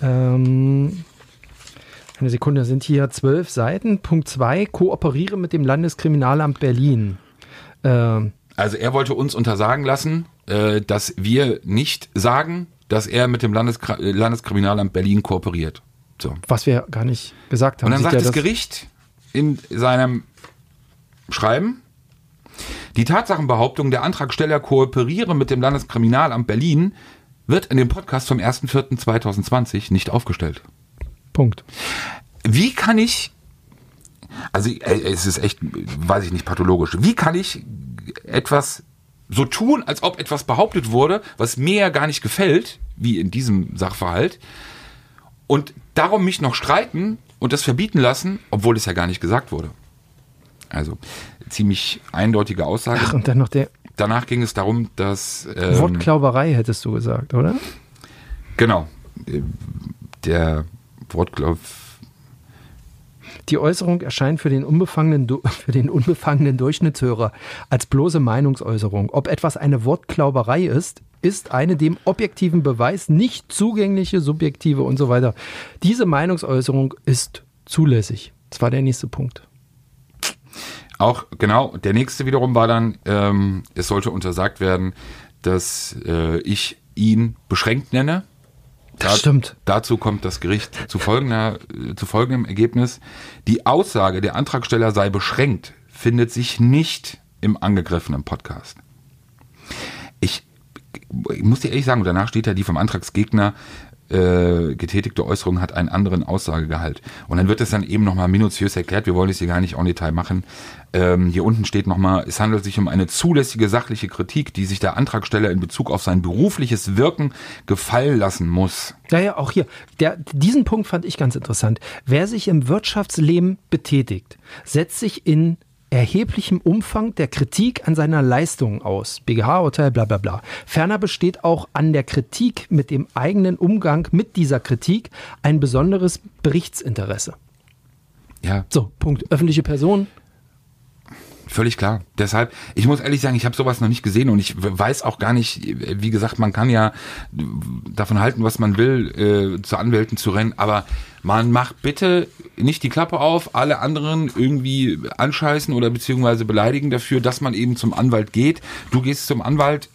Ähm, eine Sekunde, sind hier zwölf Seiten. Punkt zwei, kooperiere mit dem Landeskriminalamt Berlin. Ähm, Also er wollte uns untersagen lassen, äh, dass wir nicht sagen, dass er mit dem Landeskra äh, Landeskriminalamt Berlin kooperiert. So. was wir gar nicht gesagt haben. Und dann sagt das das- Gericht in seinem Schreiben, die Tatsachenbehauptung, der Antragsteller kooperiere mit dem Landeskriminalamt Berlin, wird in dem Podcast vom 1.4.2020 nicht aufgestellt. Punkt. Wie kann ich, also äh, es ist echt, weiß ich nicht, pathologisch, wie kann ich etwas so tun, als ob etwas behauptet wurde, was mir ja gar nicht gefällt, wie in diesem Sachverhalt, und darum mich noch streiten und das verbieten lassen, obwohl es ja gar nicht gesagt wurde. Also ziemlich eindeutige Aussage. Ach, und dann noch der Danach ging es darum, dass ähm, Wortklauberei, hättest du gesagt, oder? genau äh, der Wortglaub Die Äußerung erscheint für den, unbefangenen, für den unbefangenen Durchschnittshörer als bloße Meinungsäußerung. Ob etwas eine Wortklauberei ist, ist eine dem objektiven Beweis nicht zugängliche, subjektive und so weiter. Diese Meinungsäußerung ist zulässig. Das war der nächste Punkt. Auch genau, der nächste wiederum war dann, ähm, es sollte untersagt werden, dass äh, ich ihn beschränkt nenne. Das stimmt. Dazu kommt das Gericht zu, folgender, zu folgendem Ergebnis. Die Aussage, der Antragsteller sei beschränkt, findet sich nicht im angegriffenen Podcast. Ich, ich muss dir ehrlich sagen, und danach steht ja die vom Antragsgegner äh, getätigte Äußerung hat einen anderen Aussagegehalt. Und dann wird es dann eben nochmal minutiös erklärt, wir wollen es hier gar nicht en Detail machen. Ähm, hier unten steht nochmal, es handelt sich um eine zulässige sachliche Kritik, die sich der Antragsteller in Bezug auf sein berufliches Wirken gefallen lassen muss. Ja, ja, auch hier. Der, diesen Punkt fand ich ganz interessant. Wer sich im Wirtschaftsleben betätigt, setzt sich in erheblichem Umfang der Kritik an seiner Leistung aus. BGH-Urteil, bla bla bla. Ferner besteht auch an der Kritik mit dem eigenen Umgang mit dieser Kritik ein besonderes Berichtsinteresse. Ja, So, Punkt. Öffentliche Person. Völlig klar. Deshalb, ich muss ehrlich sagen, ich habe sowas noch nicht gesehen und ich weiß auch gar nicht, wie gesagt, man kann ja davon halten, was man will, äh, zu Anwälten zu rennen, aber man macht bitte nicht die Klappe auf, alle anderen irgendwie anscheißen oder beziehungsweise beleidigen dafür, dass man eben zum Anwalt geht. Du gehst zum Anwalt,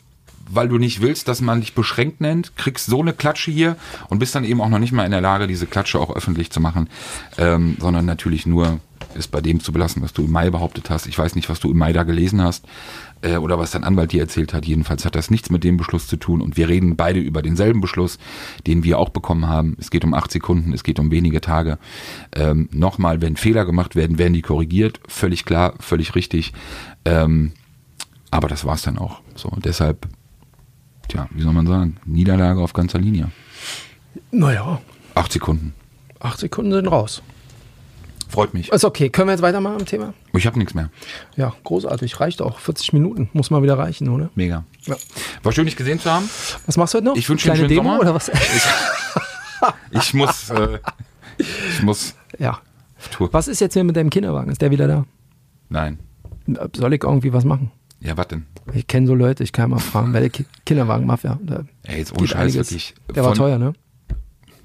weil du nicht willst, dass man dich beschränkt nennt, kriegst so eine Klatsche hier und bist dann eben auch noch nicht mal in der Lage, diese Klatsche auch öffentlich zu machen, ähm, sondern natürlich nur es bei dem zu belassen, was du im Mai behauptet hast. Ich weiß nicht, was du im Mai da gelesen hast. äh, oder was dein Anwalt dir erzählt hat. Jedenfalls hat das nichts mit dem Beschluss zu tun und wir reden beide über denselben Beschluss, den wir auch bekommen haben. Es geht um acht Sekunden, es geht um wenige Tage. Ähm, Nochmal, wenn Fehler gemacht werden, werden die korrigiert. Völlig klar, völlig richtig. Ähm, aber das war's dann auch. So, deshalb, tja, wie soll man sagen, Niederlage auf ganzer Linie. Naja, Acht Sekunden. acht Sekunden sind raus. Freut mich. Ist okay. Können wir jetzt weitermachen im Thema? Ich habe nichts mehr. Ja, großartig. Reicht auch. 40 Minuten. Muss mal wieder reichen, oder? Mega. Ja. War schön, dich gesehen zu haben. Was machst du heute noch? Ich wünsche dir einen schönen Demo Sommer. oder was? Ich muss, äh, ich muss ja. Tour. Was ist jetzt hier mit deinem Kinderwagen? Ist der wieder da? Nein. Soll ich irgendwie was machen? Ja, was denn? Ich kenne so Leute, ich kann mal fragen, bei der Ki Kinderwagen-Mafia. Ey, jetzt ohne Scheiß wirklich. Der war Von- teuer, ne?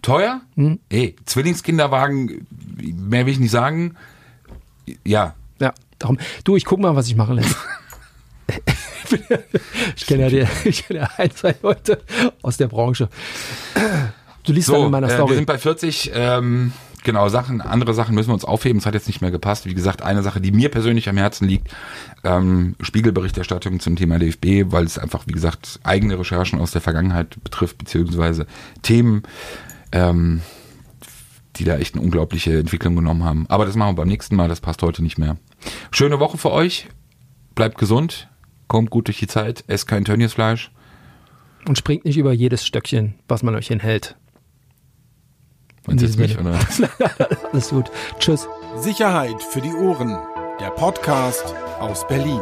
Teuer? Hm. Ey, Zwillingskinderwagen, mehr will ich nicht sagen. Ja, Ja, darum. Du, ich guck mal, was ich machen lässt. ich kenne ja, die- ich kenn ja ein, zwei Leute aus der Branche. Du liest dann so, in meiner äh, Story. wir sind bei 40. Ähm, genau, Sachen, andere Sachen müssen wir uns aufheben. Es hat jetzt nicht mehr gepasst. Wie gesagt, eine Sache, die mir persönlich am Herzen liegt, ähm, Spiegelberichterstattung zum Thema DFB, weil es einfach, wie gesagt, eigene Recherchen aus der Vergangenheit betrifft, beziehungsweise Themen, ähm, die da echt eine unglaubliche Entwicklung genommen haben. Aber das machen wir beim nächsten Mal, das passt heute nicht mehr. Schöne Woche für euch. Bleibt gesund, kommt gut durch die Zeit, esst kein Tönniesfleisch. Und springt nicht über jedes Stöckchen, was man euch hinhält. Und jetzt Sinne. oder? Alles gut. Tschüss. Sicherheit für die Ohren. Der Podcast aus Berlin.